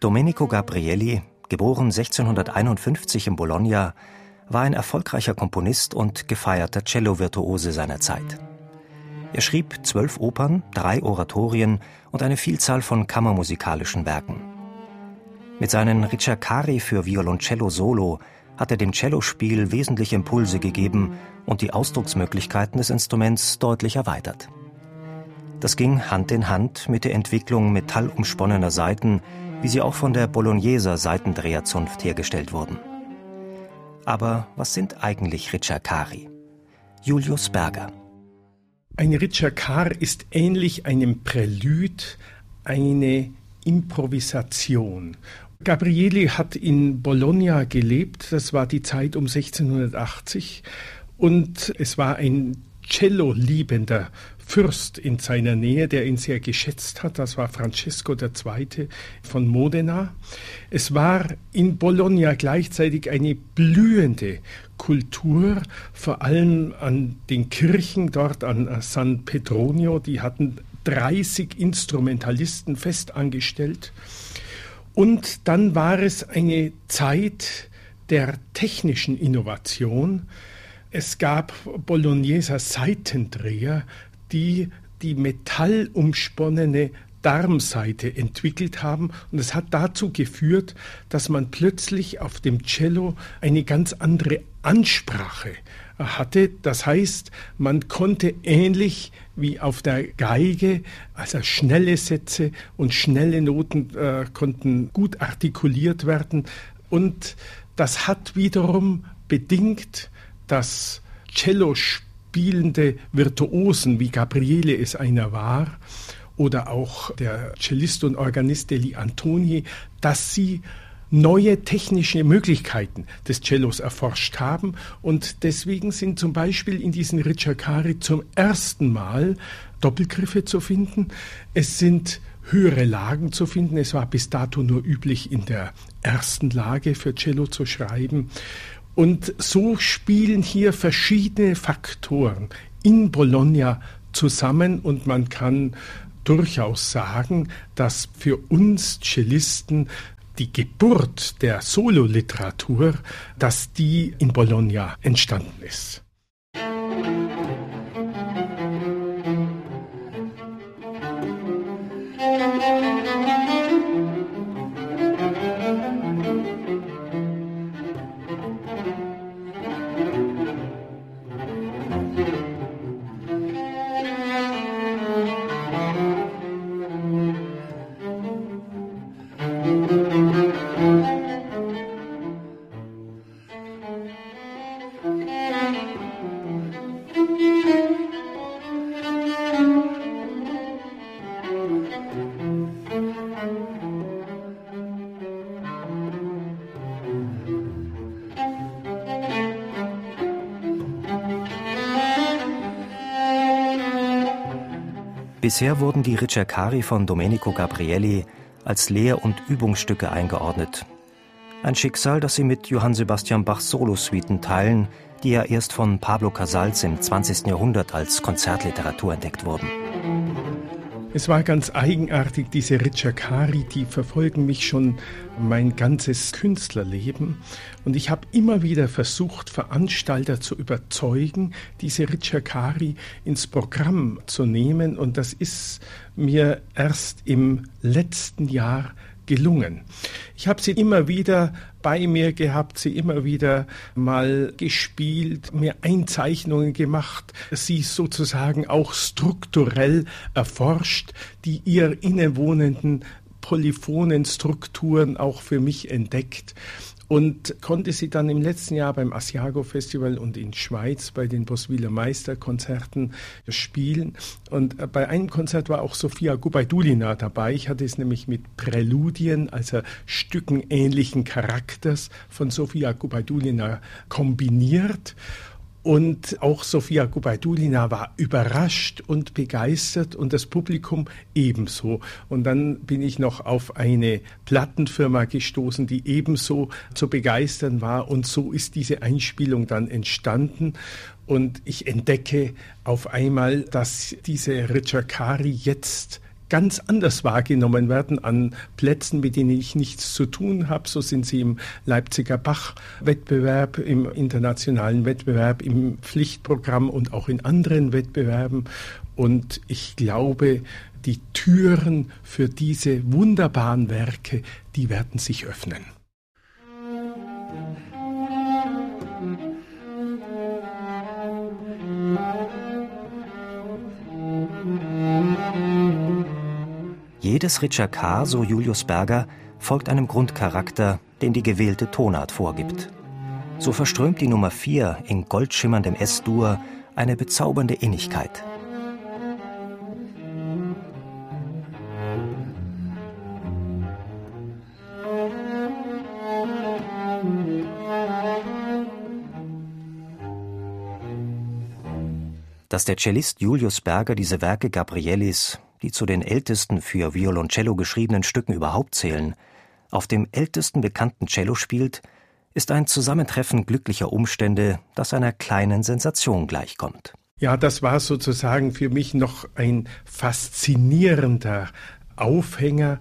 Domenico Gabrielli, geboren 1651 in Bologna, war ein erfolgreicher Komponist und gefeierter Cello-Virtuose seiner Zeit. Er schrieb zwölf Opern, drei Oratorien und eine Vielzahl von kammermusikalischen Werken. Mit seinen Ricercari für Violoncello Solo hat er dem Cellospiel wesentliche Impulse gegeben und die Ausdrucksmöglichkeiten des Instruments deutlich erweitert. Das ging Hand in Hand mit der Entwicklung metallumsponnener Saiten, wie sie auch von der Bologneser Seitendreherzunft hergestellt wurden. Aber was sind eigentlich Ricercari? Julius Berger. Ein Ricercar ist ähnlich einem Prälude, eine Improvisation. Gabrieli hat in Bologna gelebt, das war die Zeit um 1680 und es war ein Cello-liebender Fürst in seiner Nähe, der ihn sehr geschätzt hat. Das war Francesco II. von Modena. Es war in Bologna gleichzeitig eine blühende Kultur, vor allem an den Kirchen dort an San Petronio. Die hatten 30 Instrumentalisten fest angestellt. Und dann war es eine Zeit der technischen Innovation. Es gab Bologneser Seitendreher, die die metallumsponnene Darmseite entwickelt haben. Und es hat dazu geführt, dass man plötzlich auf dem Cello eine ganz andere Ansprache hatte. Das heißt, man konnte ähnlich wie auf der Geige, also schnelle Sätze und schnelle Noten äh, konnten gut artikuliert werden. Und das hat wiederum bedingt, dass Cello spielende Virtuosen, wie Gabriele es einer war, oder auch der Cellist und Organist Deli Antoni, dass sie neue technische Möglichkeiten des Cellos erforscht haben. Und deswegen sind zum Beispiel in diesen Ricercari zum ersten Mal Doppelgriffe zu finden. Es sind höhere Lagen zu finden. Es war bis dato nur üblich, in der ersten Lage für Cello zu schreiben. Und so spielen hier verschiedene Faktoren in Bologna zusammen und man kann durchaus sagen, dass für uns Cellisten die Geburt der Sololiteratur, dass die in Bologna entstanden ist. Bisher wurden die Ricercari von Domenico Gabrielli als Lehr- und Übungsstücke eingeordnet. Ein Schicksal, das sie mit Johann Sebastian Bachs Solosuiten teilen, die ja erst von Pablo Casals im 20. Jahrhundert als Konzertliteratur entdeckt wurden. Es war ganz eigenartig, diese Ricercari, die verfolgen mich schon mein ganzes Künstlerleben. Und ich habe immer wieder versucht, Veranstalter zu überzeugen, diese Ricercari ins Programm zu nehmen. Und das ist mir erst im letzten Jahr gelungen. Ich habe sie immer wieder bei mir gehabt, sie immer wieder mal gespielt, mir Einzeichnungen gemacht, sie sozusagen auch strukturell erforscht, die ihr innewohnenden polyphonen Strukturen auch für mich entdeckt und konnte sie dann im letzten Jahr beim Asiago Festival und in Schweiz bei den Boswiller Meisterkonzerten spielen. Und äh, bei einem Konzert war auch Sofia Gubaidulina dabei. Ich hatte es nämlich mit Präludien, also Stücken ähnlichen Charakters von Sofia Gubaidulina kombiniert. Und auch Sofia Gubaidulina war überrascht und begeistert und das Publikum ebenso. Und dann bin ich noch auf eine Plattenfirma gestoßen, die ebenso zu begeistern war. Und so ist diese Einspielung dann entstanden. Und ich entdecke auf einmal, dass diese Richard Kari jetzt ganz anders wahrgenommen werden an Plätzen, mit denen ich nichts zu tun habe. So sind sie im Leipziger Bach-Wettbewerb, im internationalen Wettbewerb, im Pflichtprogramm und auch in anderen Wettbewerben. Und ich glaube, die Türen für diese wunderbaren Werke, die werden sich öffnen. Jedes Ritschakar, so Julius Berger, folgt einem Grundcharakter, den die gewählte Tonart vorgibt. So verströmt die Nummer 4 in goldschimmerndem S-Dur eine bezaubernde Innigkeit. Dass der Cellist Julius Berger diese Werke Gabriellis die zu den ältesten für Violoncello geschriebenen Stücken überhaupt zählen, auf dem ältesten bekannten Cello spielt, ist ein Zusammentreffen glücklicher Umstände, das einer kleinen Sensation gleichkommt. Ja, das war sozusagen für mich noch ein faszinierender Aufhänger,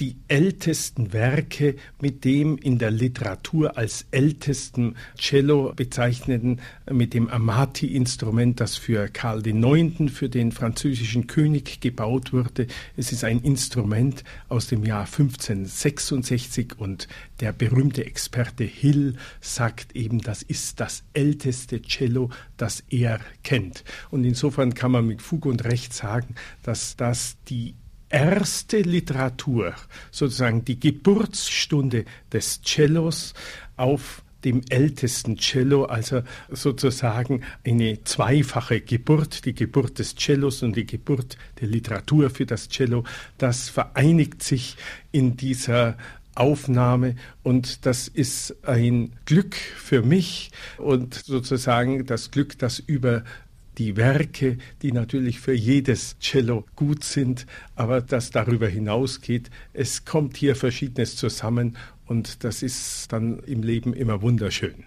die ältesten Werke mit dem in der Literatur als ältesten Cello bezeichneten, mit dem Amati-Instrument, das für Karl IX., für den französischen König gebaut wurde. Es ist ein Instrument aus dem Jahr 1566 und der berühmte Experte Hill sagt eben, das ist das älteste Cello, das er kennt. Und insofern kann man mit Fug und Recht sagen, dass das die erste Literatur, sozusagen die Geburtsstunde des Cellos auf dem ältesten Cello, also sozusagen eine zweifache Geburt, die Geburt des Cellos und die Geburt der Literatur für das Cello, das vereinigt sich in dieser Aufnahme und das ist ein Glück für mich und sozusagen das Glück, das über die Werke, die natürlich für jedes Cello gut sind, aber das darüber hinausgeht. Es kommt hier Verschiedenes zusammen und das ist dann im Leben immer wunderschön.